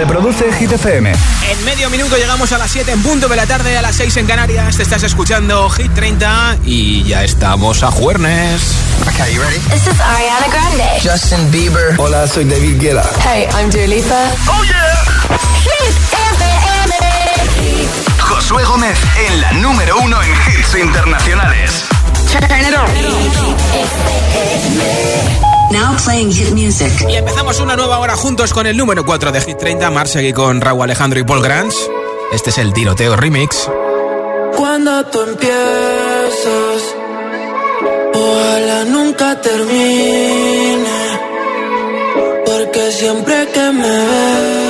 Reproduce Hit FM. En medio minuto llegamos a las 7 en punto de la tarde, a las 6 en Canarias. Te estás escuchando Hit 30 y ya estamos a jueves. Okay, you ready? This is Ariana Grande. Justin Bieber. Hola, soy David Guetta. Hey, I'm Dua Lipa. Oh yeah. Hit FM. Josué Gómez en la número uno en hits internacionales. Turn it on. Now playing hit music. Y empezamos una nueva hora juntos con el número 4 de Hit 30. Mar seguí con Raúl Alejandro y Paul Grants. Este es el tiroteo remix. Cuando tú empiezas, ojalá nunca termine. Porque siempre que me besas,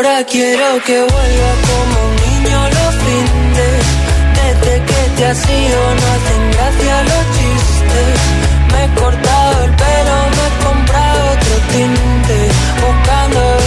Ahora quiero que vuelva como un niño los fines. Desde que te has ido no hacen gracia los chistes. Me he cortado el pelo, me he comprado otro tinte. Buscando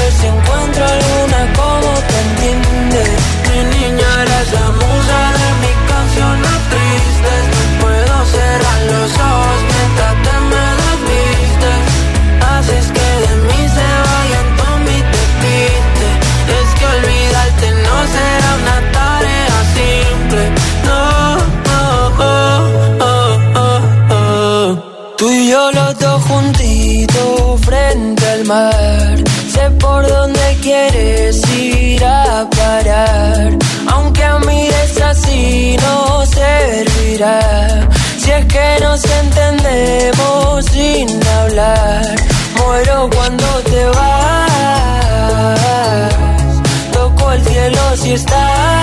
Si es que nos entendemos sin hablar. Muero cuando te vas. Toco el cielo si estás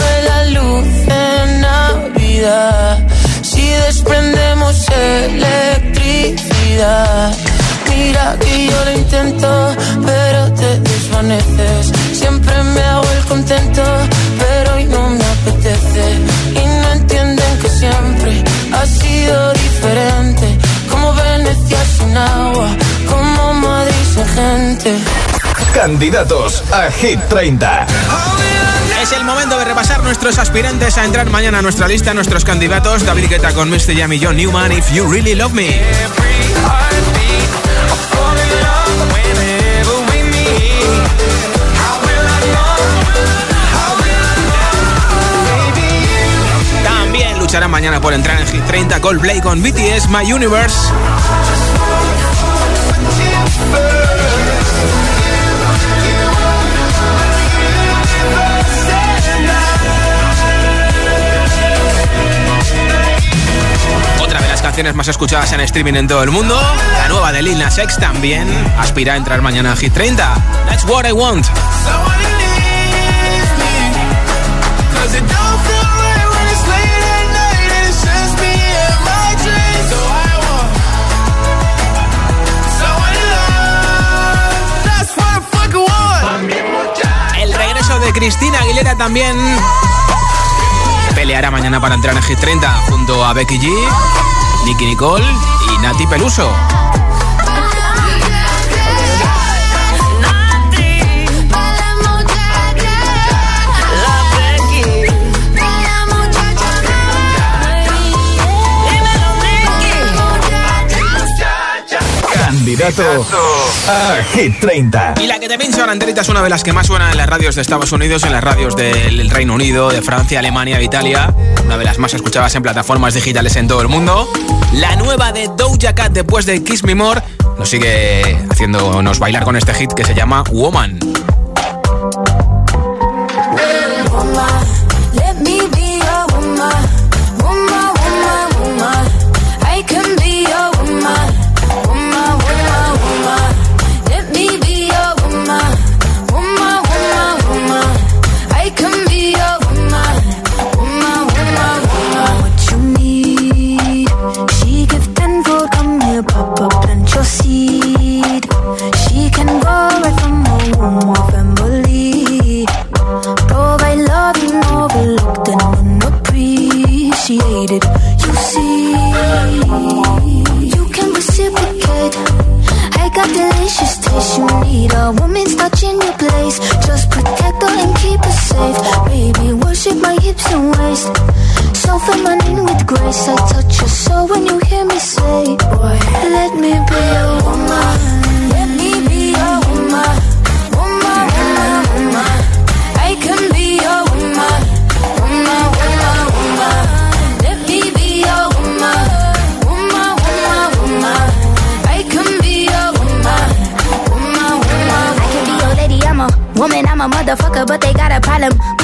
pero te desvaneces. Siempre me hago el contento, pero hoy no me apetece. Y no entienden que siempre ha sido diferente. Como Venecia sin agua, como Madrid sin gente. Candidatos a Hit 30. Es el momento de repasar nuestros aspirantes a entrar mañana a nuestra lista, nuestros candidatos. David Guetta con Mr. Yam y John Newman, If You Really Love Me. También luchará mañana por entrar en Hit 30 Coldplay con BTS My Universe. Otra de las canciones más escuchadas en streaming en todo el mundo, la nueva de Lil Nas X también aspira a entrar mañana en Hit 30. That's what I want. Guetta también peleará mañana para entrar en Hit 30 junto a Becky G, Nicky Nicole y Nati Peluso. Candidato a Hit 30. Y la que te pincho ahora es una de las que más suena en las radios de Estados Unidos, en las radios del Reino Unido, de Francia, Alemania e Italia. Una de las más escuchadas en plataformas digitales en todo el mundo. La nueva de Doja Cat después de Kiss Me More nos sigue haciéndonos bailar con este hit que se llama Woman.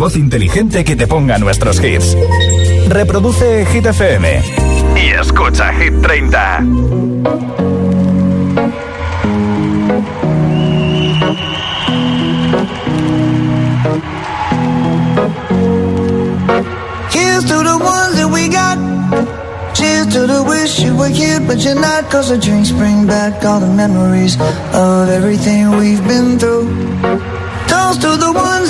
altavoz inteligente que te ponga nuestros hits. Reproduce Hit FM. Y escucha Hit 30. Here's to the ones that we got. Cheers to the wish you were here, but you're not. Cause the drinks bring back all the memories of everything we've been through. Toast to the ones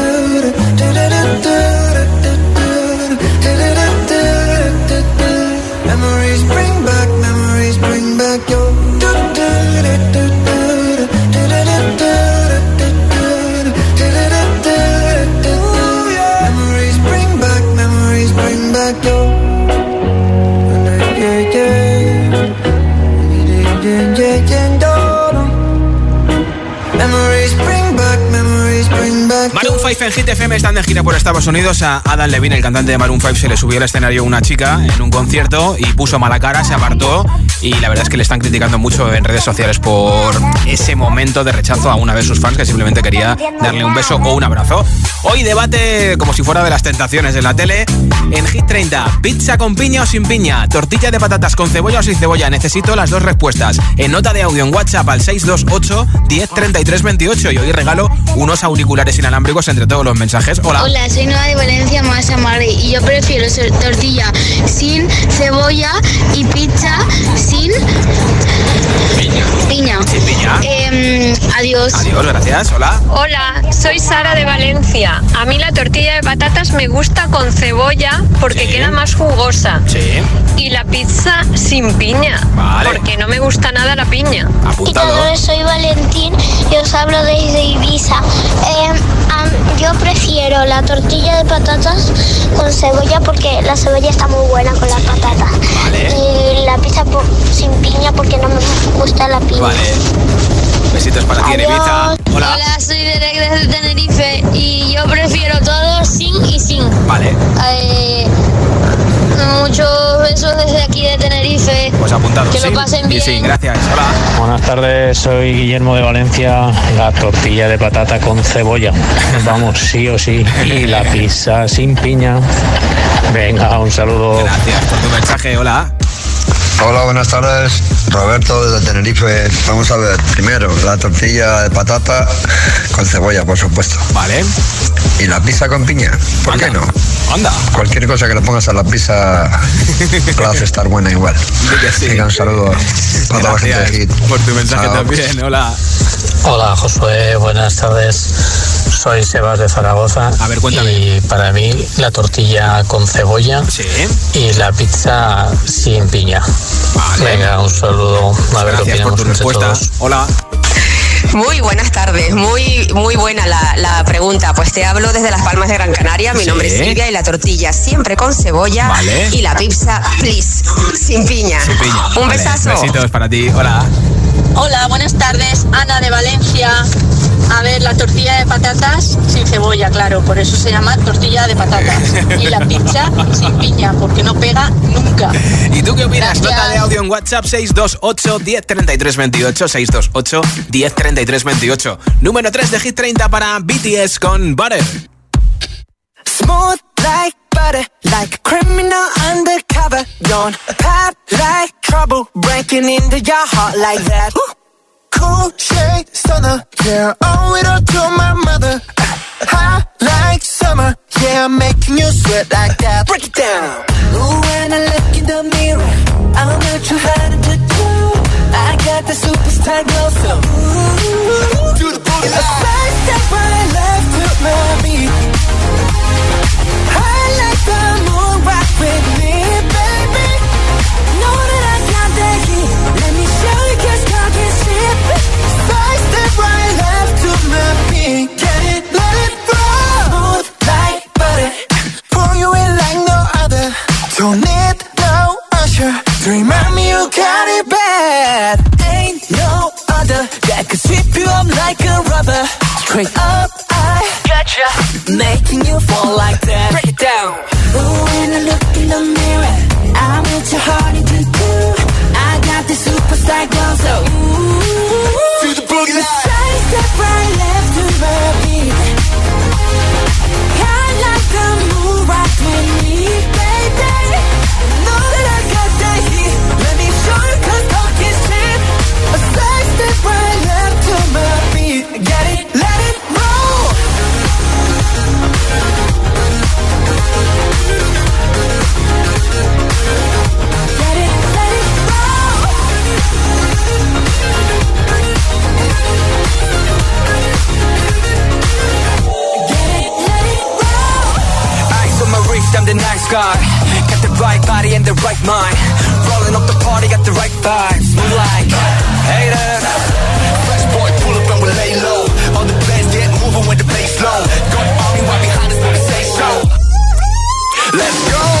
5 en Hit FM están de gira por Estados Unidos. A Adam Levine, el cantante de Maroon 5, se le subió al escenario una chica en un concierto y puso mala cara, se apartó. Y la verdad es que le están criticando mucho en redes sociales por ese momento de rechazo a una de sus fans que simplemente quería darle un beso o un abrazo. Hoy debate como si fuera de las tentaciones en la tele. En Hit 30, pizza con piña o sin piña, tortilla de patatas con cebolla o sin cebolla. Necesito las dos respuestas. En nota de audio en WhatsApp al 628 10 33 28 y hoy regalo unos auriculares inalámbricos entre todos los mensajes. Hola. Hola, soy Nueva de Valencia, Masa Madre, y yo prefiero ser tortilla sin cebolla y pizza sin piña. Sin piña. Em, adiós. Adiós, gracias. Hola. Hola, soy Sara de Valencia. A mí la tortilla de patatas me gusta con cebolla porque Sí. queda más jugosa. Sí, Y la pizza sin piña, Vale. porque no me gusta nada la piña. apuntado. soy Valentín y os hablo desde Ibiza. Em, yo prefiero la tortilla de patatas con cebolla porque la cebolla está muy buena con las patatas. Vale. Y la pizza por- sin piña porque no me gusta la piña. Vale. Besitos para ti en Ibiza. Hola. soy Derek desde Tenerife y yo prefiero todo sin y sin. Vale, Eh, muchos besos desde aquí de Tenerife. pues apuntado. Que lo Sí. pasen Y bien. sí, gracias. Hola. Buenas tardes, soy Guillermo de Valencia. La tortilla de patata con cebolla. Vamos, sí o sí. Y la pizza sin piña. Venga, un saludo. Gracias por tu mensaje. Hola. Hola, buenas tardes. Roberto desde Tenerife. Vamos a ver, primero, la tortilla de patata con cebolla, por supuesto. Vale. Y la pizza con piña. ¿Por qué no? Anda. Cualquier cosa que le pongas a la pizza la hace estar buena igual. Sí. Venga, un saludo para toda la gente de Hit. por tu mensaje Chao. también. Hola. Hola, Josué. Buenas tardes. Soy Sebas de Zaragoza. A ver, cuéntame. Y para mí, la tortilla con cebolla Sí. y la pizza sin piña. Vale. Venga, un saludo. A ver qué Gracias por tu respuesta. todos. Hola. Muy buenas tardes, muy muy buena la, la pregunta. Pues te hablo desde Las Palmas de Gran Canaria. Mi Sí. nombre es Silvia y la tortilla siempre con cebolla Vale. y la pizza, please, sin piña. Sin piña. Un Vale, besazo. Besitos para ti. Hola. Hola, buenas tardes. Ana de Valencia. A ver, la tortilla de patatas sin cebolla, claro, por eso se llama tortilla de patatas. Y la pizza sin piña, porque no pega nunca. ¿Y tú qué opinas? Gracias. Nota de audio en WhatsApp 628 10 33 28 628 10 33 28. Número 3 de Hit 30 para BTS con Butter. Smooth like butter, like a criminal undercover. Don't pop like trouble, breaking into your heart like that. Cool shade stunner, yeah, owe it all to my mother. Hot like summer, yeah, I'm making you sweat like that. Break it down. Ooh, when I look in the mirror, I'm not too hard to do. I got the superstar glow, so ooh, do the booty. A side step right left to my beat. I like the moon rock with me, Don't need no usher to remind me you got it bad. Ain't no other that could sweep you up like a rubber. Straight up, I got gotcha. you, making you fall like that. Break it down. Oh, when I look in the mirror. scar Got the right body and the right mind. Rolling up the party, got the right vibes. Move like haters. Fresh boy, pull up and we lay low. All the plans get moving when the bass low. Got army right behind us when we say so. Let's go.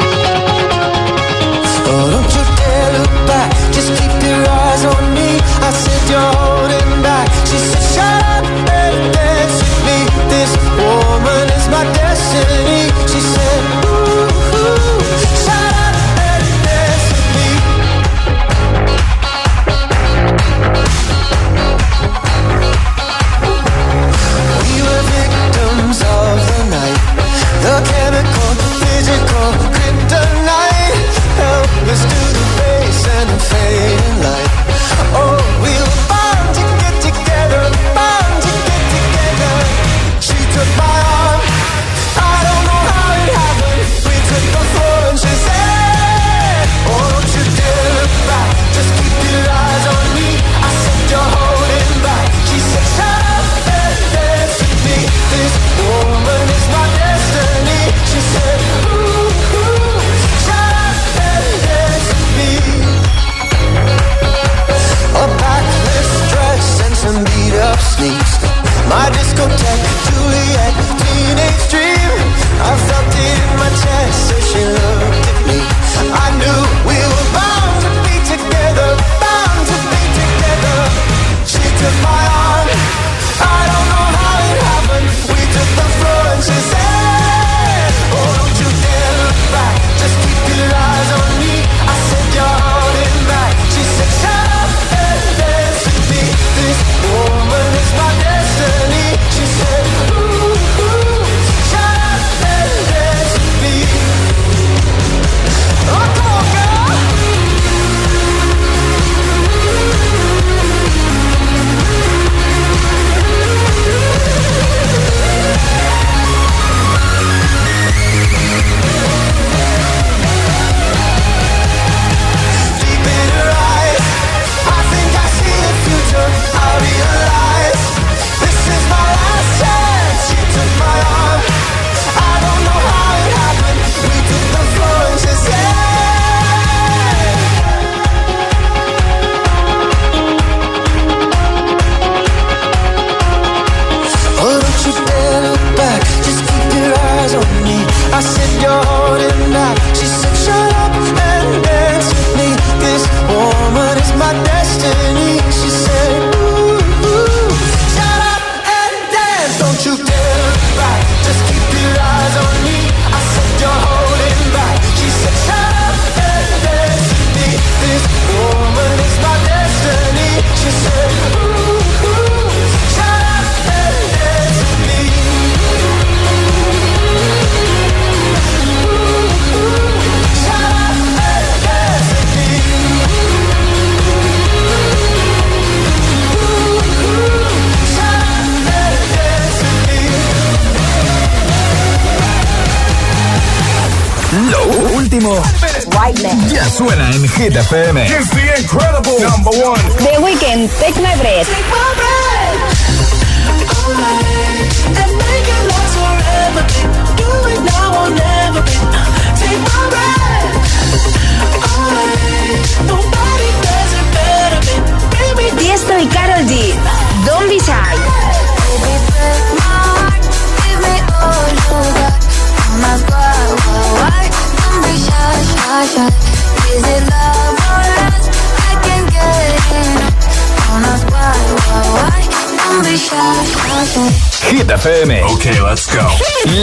Hit FM. Ok, let's go.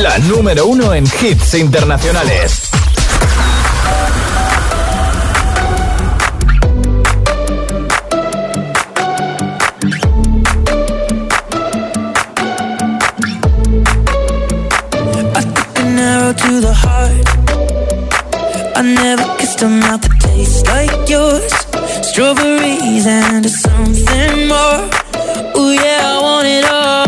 La número uno en hits internacionales. to the heart. I never kissed a mouth that tastes like yours. Strawberries and something more. Oh yeah, I want it all.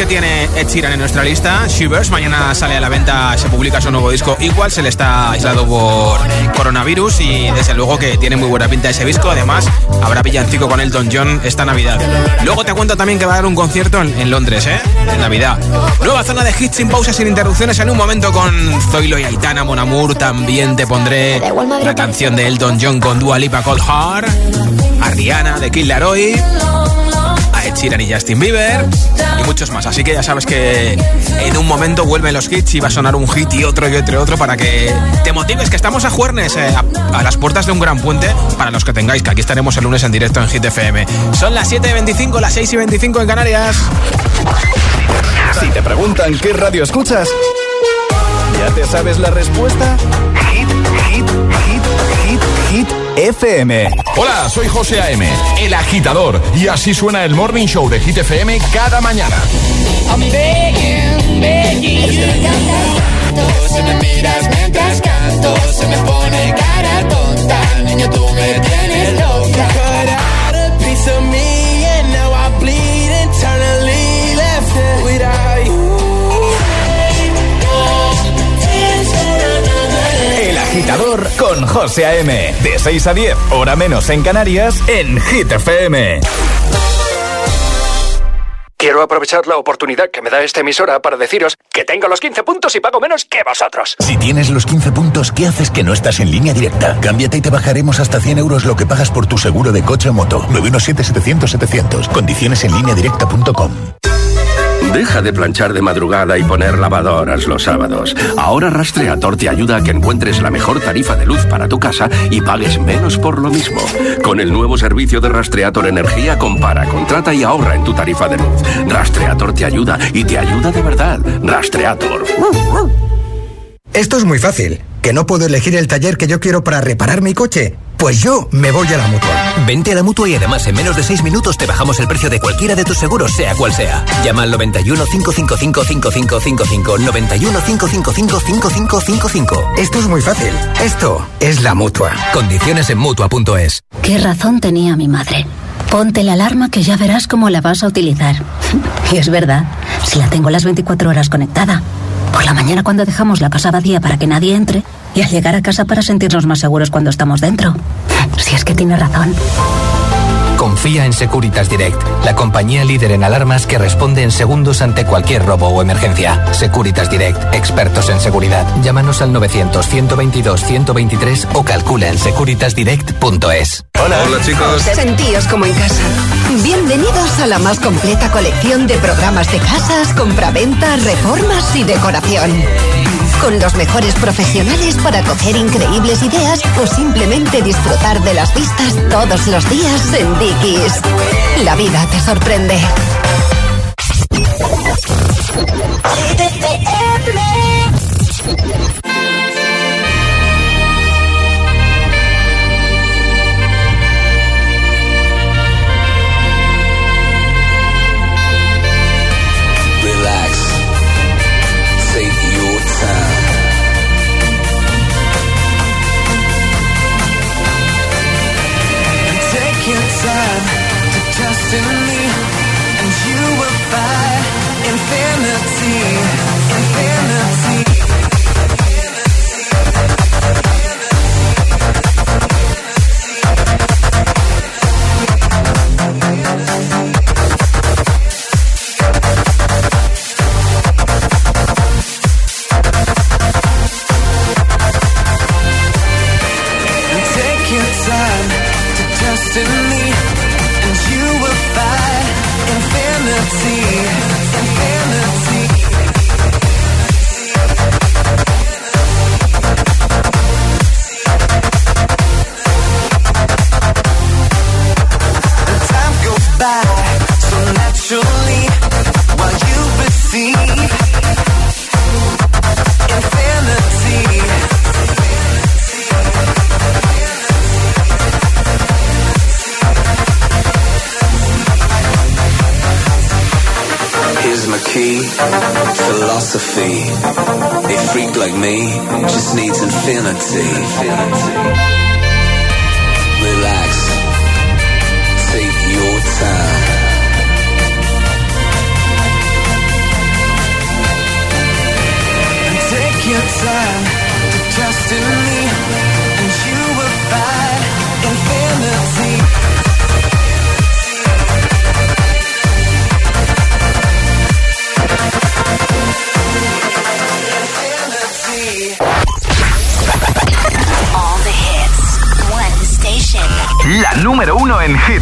que tiene Ed Sheeran en nuestra lista, Shivers. Mañana sale a la venta, se publica su nuevo disco Igual, se le está aislado por coronavirus y desde luego que tiene muy buena pinta ese disco. Además, habrá villancico con Elton John esta Navidad. Luego te cuento también que va a dar un concierto en, Londres, ¿eh? En Navidad. Nueva zona de hits sin pausas, sin interrupciones en un momento con Zoilo y Aitana, Monamour. También te pondré la canción de Elton John con Dua Lipa, Cold Heart, Ariana de Kid Laroi. Ed Sheeran y Justin Bieber y muchos más. Así que ya sabes que en un momento vuelven los hits y va a sonar un hit y otro y otro y otro para que te motives, que estamos a juernes, eh, a, las puertas de un gran puente para los que tengáis, que aquí estaremos el lunes en directo en Hit FM. Son las 7.25, las 6.25 en Canarias. Si te preguntan qué radio escuchas, ¿ya te sabes la respuesta? Hit, hit, hit, hit, hit Hola, soy José A.M., el agitador, y así suena el Morning Show de Hit FM cada mañana. I'm begging, begging you. Si me miras mientras canto, se me pone cara tonta. Niño, tú me tienes loca. Cut out a piece of me, agitador con José A.M. De 6 a 10, hora menos en Canarias, en Hit FM. Quiero aprovechar la oportunidad que me da esta emisora para deciros que tengo los 15 puntos y pago menos que vosotros. Si tienes los 15 puntos, ¿qué haces que no estás en línea directa? Cámbiate y te bajaremos hasta 100 euros lo que pagas por tu seguro de coche o moto. 917-700-700. Condiciones en línea directa.com. Deja de planchar de madrugada y poner lavadoras los sábados. Ahora Rastreator te ayuda a que encuentres la mejor tarifa de luz para tu casa y pagues menos por lo mismo. Con el nuevo servicio de Rastreator Energía, compara, contrata y ahorra en tu tarifa de luz. Rastreator te ayuda y te ayuda de verdad. Rastreator. Esto es muy fácil. ¿Que no puedo elegir el taller que yo quiero para reparar mi coche? Pues yo me voy a la mutua. Vente a la mutua y además en menos de 6 minutos te bajamos el precio de cualquiera de tus seguros, sea cual sea. Llama al 91 555 5555 91 555 5555. Esto es muy fácil. Esto es la mutua. Condiciones en mutua.es. ¿Qué razón tenía mi madre? Ponte la alarma que ya verás cómo la vas a utilizar. Y es verdad, si la tengo las 24 horas conectada. Por la mañana cuando dejamos la casa vacía para que nadie entre y al llegar a casa para sentirnos más seguros cuando estamos dentro. Si es que tiene razón. Confía en Securitas Direct, la compañía líder en alarmas que responde en segundos ante cualquier robo o emergencia. Securitas Direct, expertos en seguridad. Llámanos al 900-122-123 o calcula en securitasdirect.es. Hola. Hola chicos. Sentíos como en casa. Bienvenidos a la más completa colección de programas de casas, compraventa, reformas y decoración. Con los mejores profesionales para coger increíbles ideas o simplemente disfrutar de las vistas todos los días en Dickies. La vida te sorprende. Time to trust in me, and me just needs infinity. Relax,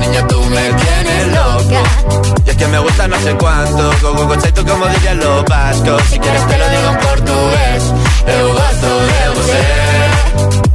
Niña, tú me tienes loca. Y es que me gusta no sé cuánto, go, go, tú como dirían los vascos. Si quieres te lo digo en portugués, eu gosto de você.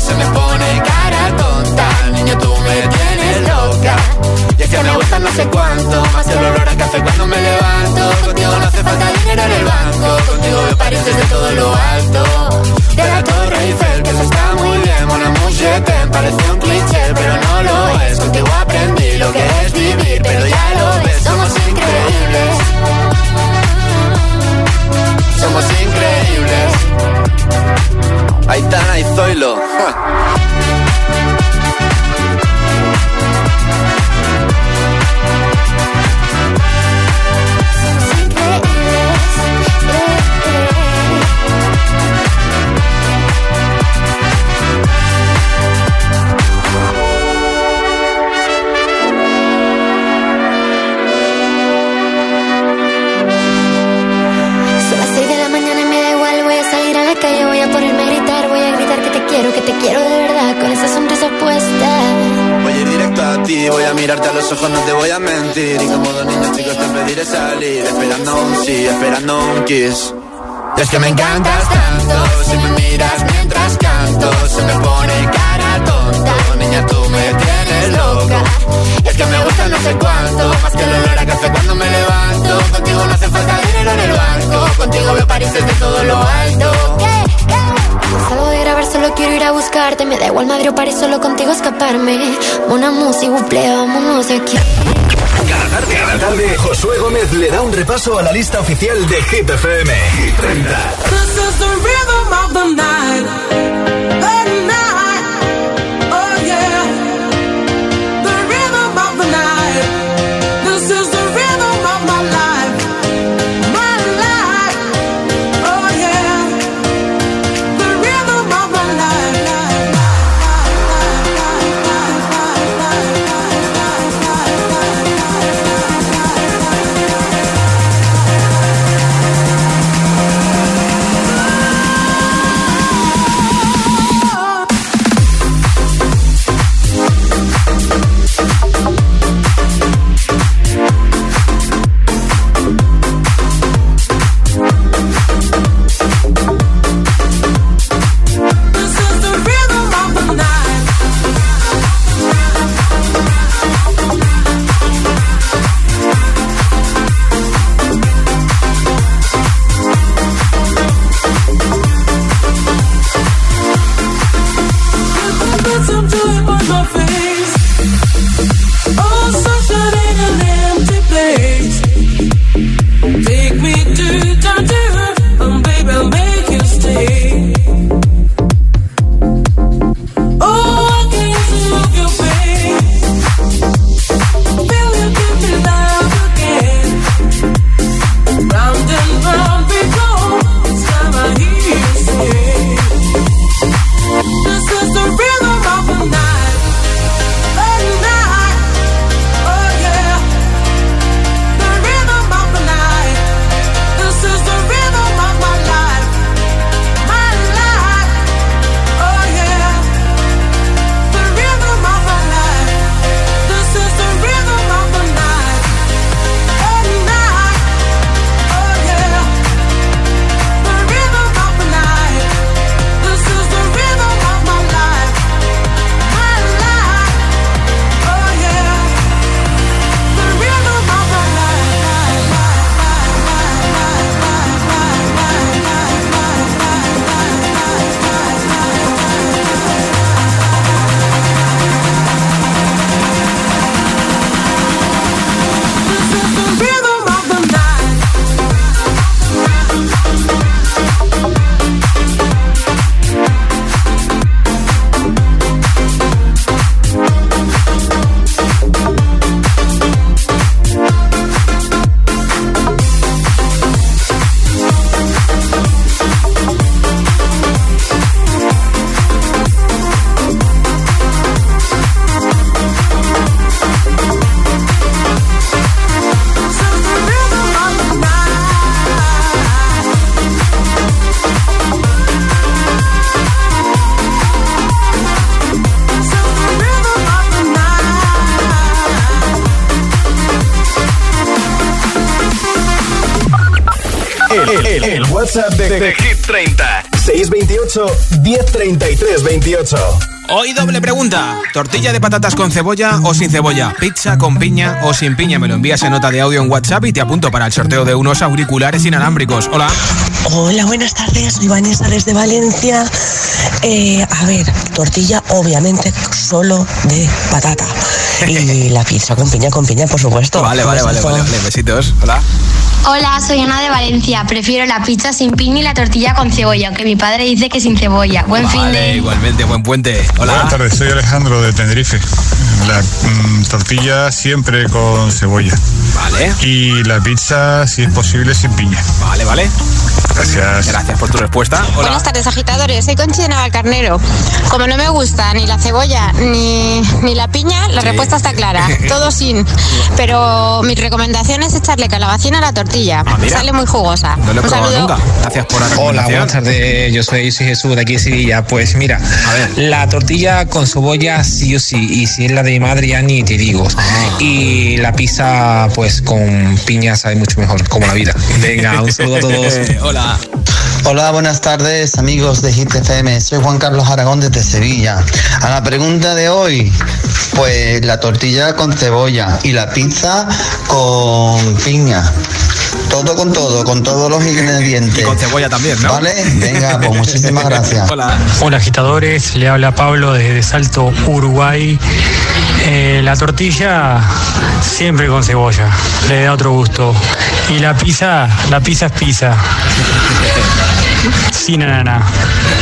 se me pone cara tonta, niño tú me tienes loca. Y es que me gusta no sé cuánto, más el olor a café cuando me levanto. Contigo no hace falta dinero en el banco, contigo me París desde todo lo alto. De la Torre Eiffel, que eso está muy bien, mon amour, je t'aime, parece un cliché, pero no lo es. Contigo aprendí lo que es vivir, pero ya lo ves, somos increíbles. Somos increíbles. Aitana y Zoilo. Es que me encantas tanto, si me miras mientras canto, se me pone cara tonta. Niña, tú me tienes loca. Es que me gusta no sé cuánto, más que el olor a café cuando me levanto. Contigo no hace falta dinero en el banco, contigo veo París desde todo lo alto. Salgo de grabar, solo quiero ir a buscarte. Me da igual Madrid o París, solo contigo escaparme. Una música, buple, vámonos aquí. Tarde, cada tarde, Josué Gómez le da un repaso a la lista oficial de Hit FM. Hit 30. WhatsApp de, de, Hit 30. 628 1033 28. Hoy doble pregunta. ¿Tortilla de patatas con cebolla o sin cebolla? ¿Pizza con piña o sin piña? Me lo envías en nota de audio en WhatsApp y te apunto para el sorteo de unos auriculares inalámbricos. Hola. Hola, buenas tardes. Soy Vanessa desde Valencia. Eh, a ver, tortilla obviamente solo de patata. Y la pizza con piña, con piña, por supuesto. Vale, vale, vale, vale, vale. Besitos. Hola. Hola, soy Ana de Valencia. Prefiero la pizza sin piña y la tortilla con cebolla, aunque mi padre dice que sin cebolla. Buen vale, fin de. Igualmente, buen puente. Hola. Buenas tardes, soy Alejandro de Tenerife. La mm, tortilla siempre con cebolla. Vale. Y la pizza, si es posible, sin piña. Vale, vale. Gracias. Gracias por tu respuesta. Hola. Buenas tardes, agitadores. Soy Conchi de Navalcarnero. Como no me gusta ni la cebolla ni, ni la piña, la Sí. respuesta está clara. Todo sin. Pero mi recomendación es echarle calabacín a la tortilla. Ah. Sale muy jugosa. No lo he Un probado saludo. nunca. Gracias por la Hola, buenas tardes. Yo soy, soy Jesús de aquí de Sevilla. Pues mira, la tortilla con cebolla sí o sí. Y si es la de mi madre, ya ni te digo. Y la pizza, pues con piña sabe mucho mejor, como la vida. Venga, un saludo a todos. Hola. Hola, buenas tardes amigos de Hit FM. Soy Juan Carlos Aragón desde Sevilla. A la pregunta de hoy, pues la tortilla con cebolla y la pizza con piña. Todo con todo, con todos los ingredientes. Y con cebolla también, ¿no? Vale, venga, pues muchísimas gracias. Hola. Hola agitadores, le habla Pablo desde Salto, Uruguay. Eh, la tortilla siempre con cebolla, le da otro gusto. Y la pizza, la pizza es pizza. Sin ananá.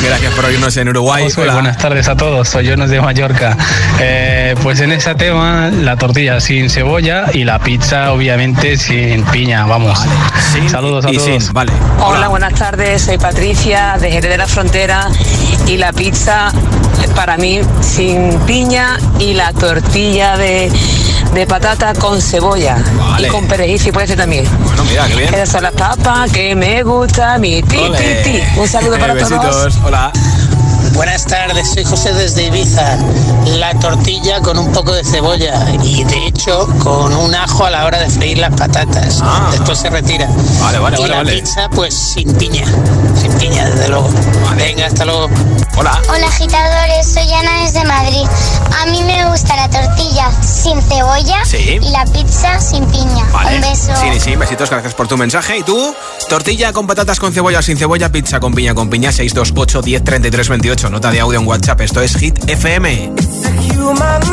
Gracias por oírnos en Uruguay. Hola. buenas tardes a todos, soy Jonas de Mallorca. Eh, pues en ese tema, la tortilla sin cebolla y la pizza obviamente sin piña, vamos. Saludos a y todos. sin, vale. Hola, buenas tardes. Soy Patricia de Jerez de la Frontera y la pizza para mí sin piña y la tortilla de, de patata con cebolla Vale. y con perejil si puede ser también. Bueno, mira, qué bien. Esas son las papas que me gusta mi ti, ti, ti. Un saludo para Eh, todos. Hola. Buenas tardes, soy José desde Ibiza. La tortilla con un poco de cebolla y de hecho con un ajo a la hora de freír las patatas. Después se retira. Ah. Vale, vale, y vale, la vale. pizza pues sin piña. Sin piña, desde luego. Venga, hasta luego. Hola. Hola agitadores, soy Ana desde Madrid. A mí me gusta la tortilla sin cebolla Sí. y la pizza sin piña. Vale. Un beso. Sí, sí, besitos, gracias por tu mensaje. ¿Y tú? Tortilla con patatas con cebolla o sin cebolla, pizza con piña con piña, 628 10 33 28. Nota de audio en WhatsApp. Esto es Hit FM. human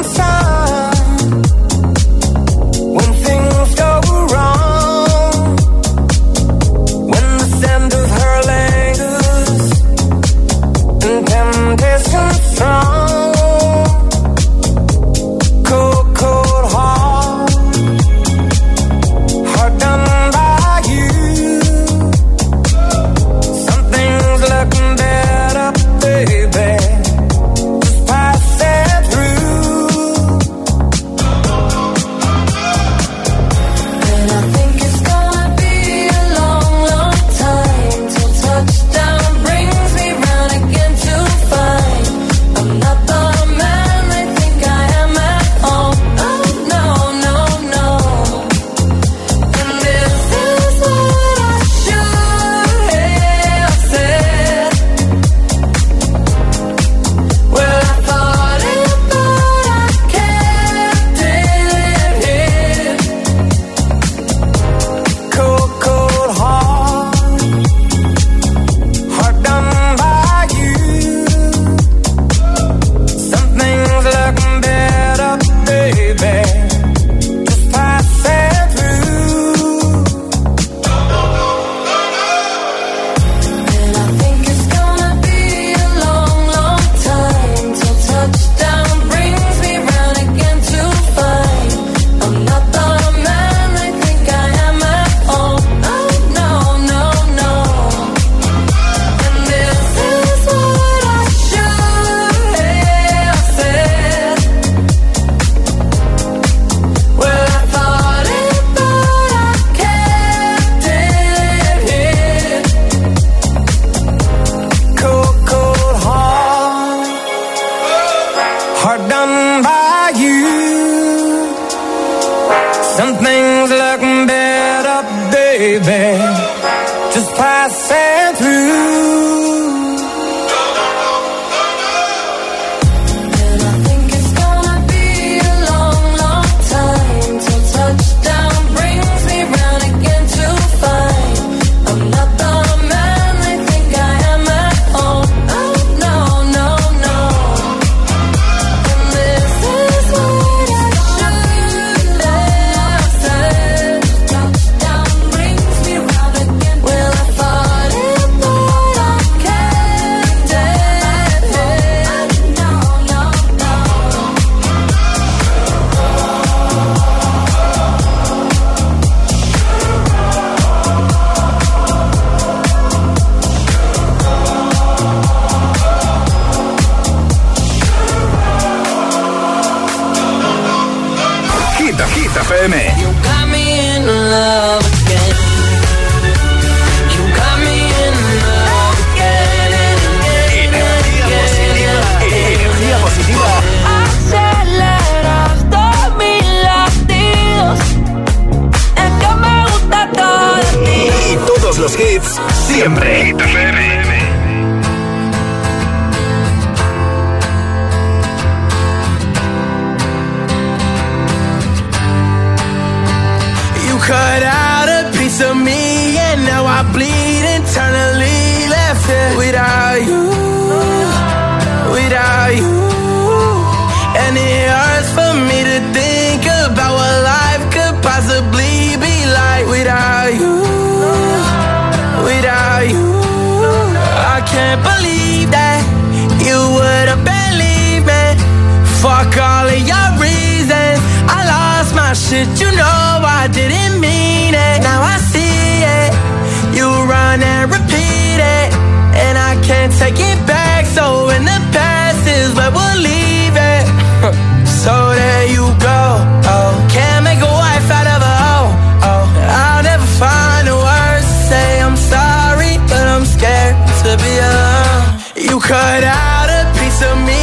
You cut out a piece of me.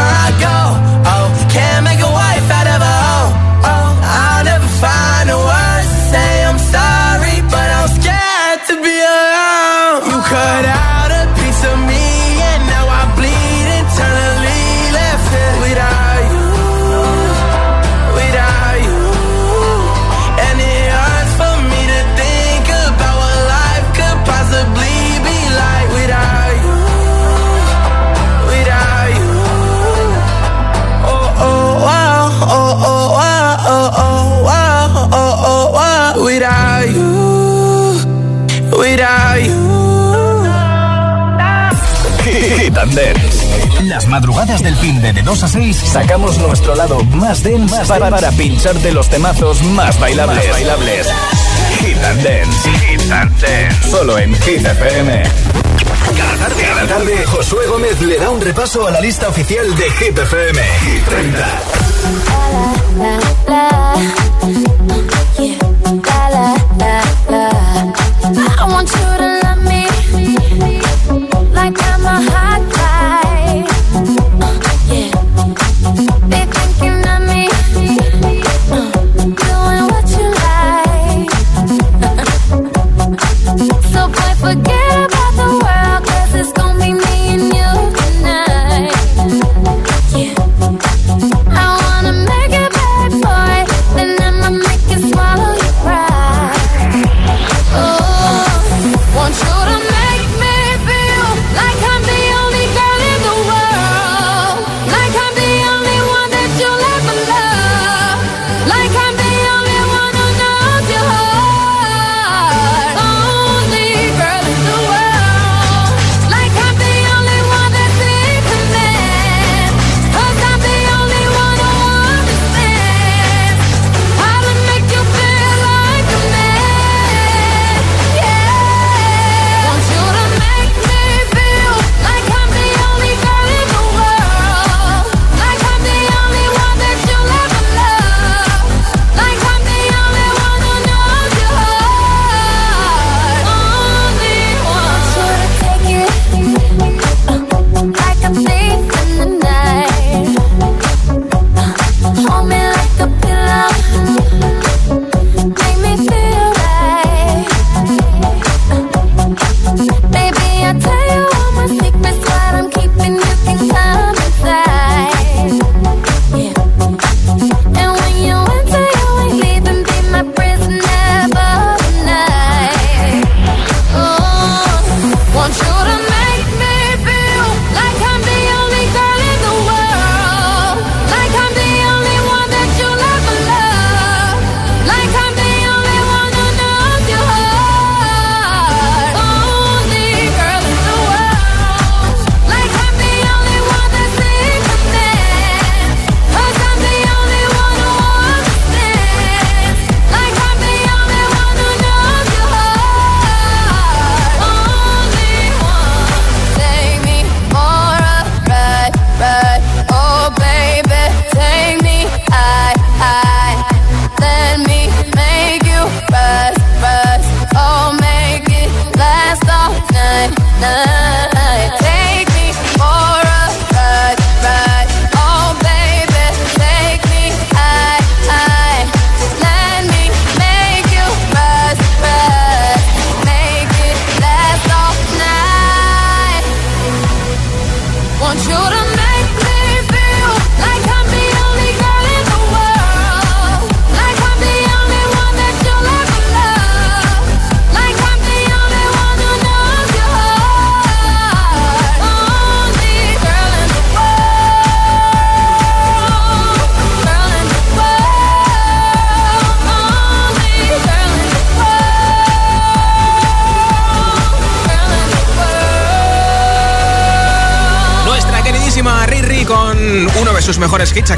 madrugadas del fin de, de 2 a 6 sacamos nuestro lado más dance, más para, para, pincharte los temazos más bailables. Bailables. Hit and Dance. Hit and Dance. Solo en Hit FM. Cada tarde, cada tarde, Josué Gómez le da un repaso a la lista oficial de Hit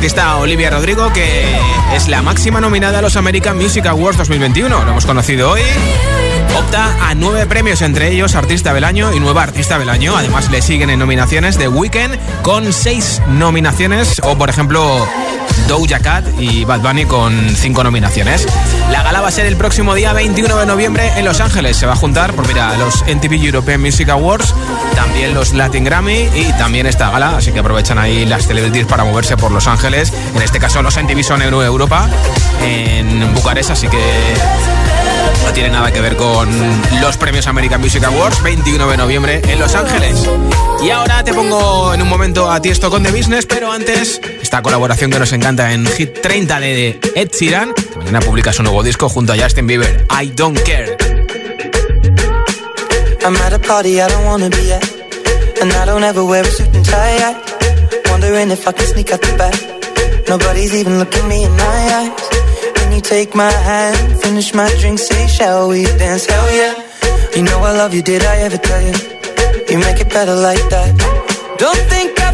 está Olivia Rodrigo, que es la máxima nominada a los American Music Awards 2021. Lo hemos conocido hoy. Opta a nueve premios, entre ellos Artista del Año y Nueva Artista del Año. Además, le siguen en nominaciones de Weekend con seis nominaciones. O, por ejemplo, Doja Cat y Bad Bunny con cinco nominaciones. La gala va a ser el próximo día 21 de noviembre en Los Ángeles. Se va a juntar, por mira, los NTV European Music Awards, también los Latin Grammy y también esta gala. Así que aprovechan ahí las celebrities para moverse por Los Ángeles. En este caso, los NTV son en Europa, en Bucarest, así que no tiene nada que ver con los premios American Music Awards, 21 de noviembre en Los Ángeles. Y ahora te pongo en un momento a Tiesto con The Business, pero antes esta colaboración que nos encanta en Hit 30 de Ed Sheeran. Mañana publica su nuevo disco junto a Justin Bieber, I Don't Care. I'm at a party I don't wanna be at And I don't ever wear a suit and tie. I Wondering if I can sneak out the back. Nobody's even looking me in my eyes. Can you take my hand, finish my drink, say shall we dance, hell yeah. You know I love you, did I ever tell you You make it better like that. Don't think I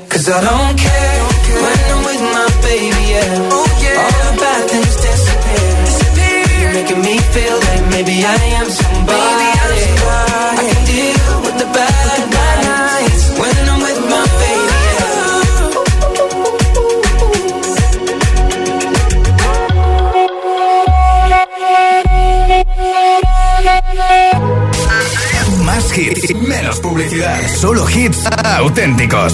Cause I don't care when I'm with my baby, yeah. All the bad things disappear. You're making me feel like maybe I am somebody. I can deal with the bad nights When I'm with my baby, yeah. Más hits, menos publicidad. Solo hits auténticos.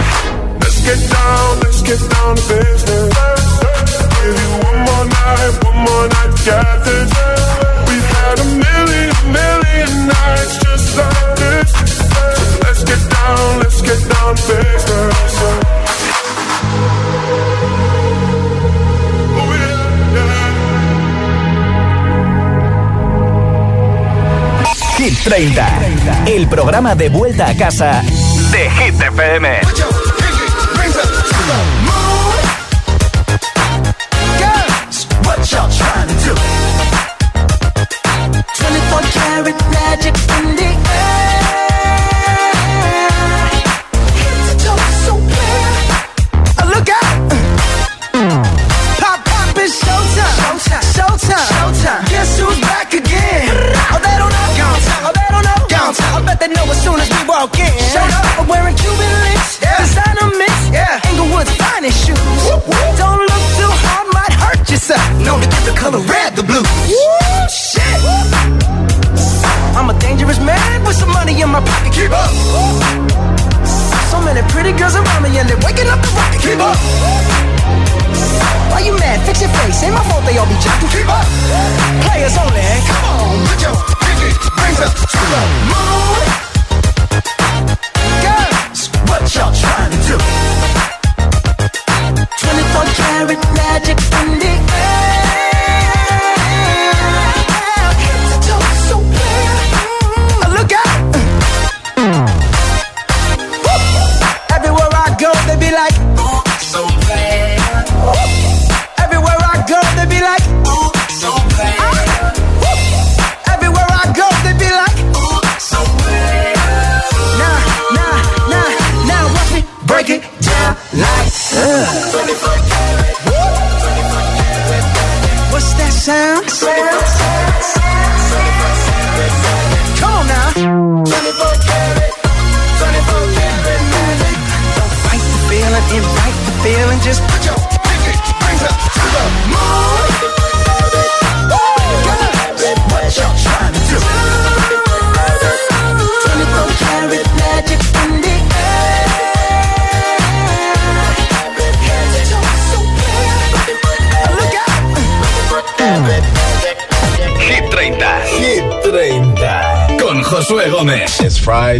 Let's down, let's get down to business. Give you night, one more night, just like get down, let's get down to oh, Hit 30, el programa de vuelta a casa de Hit FM.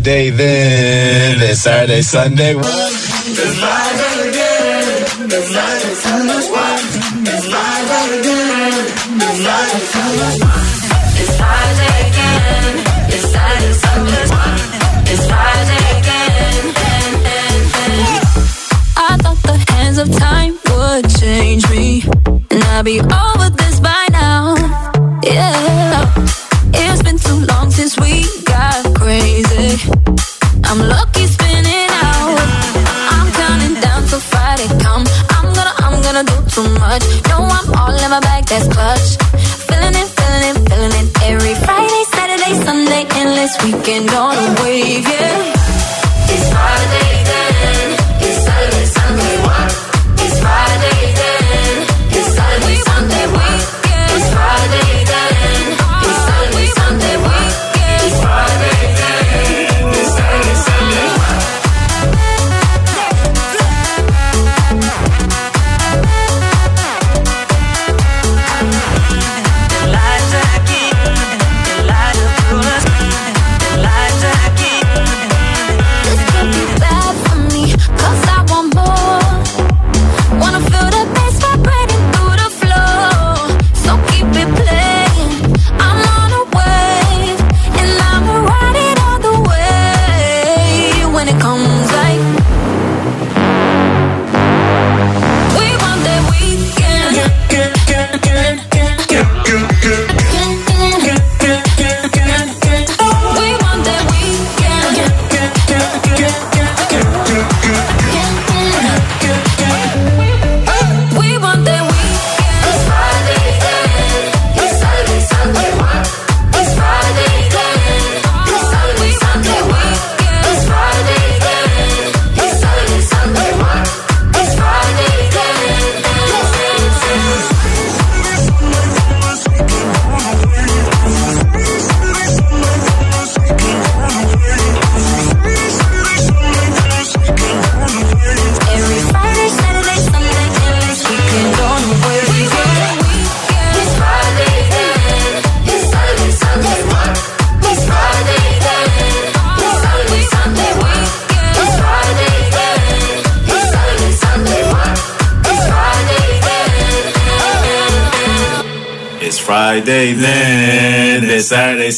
Saturday, then this Saturday, Sunday.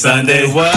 Sunday, what?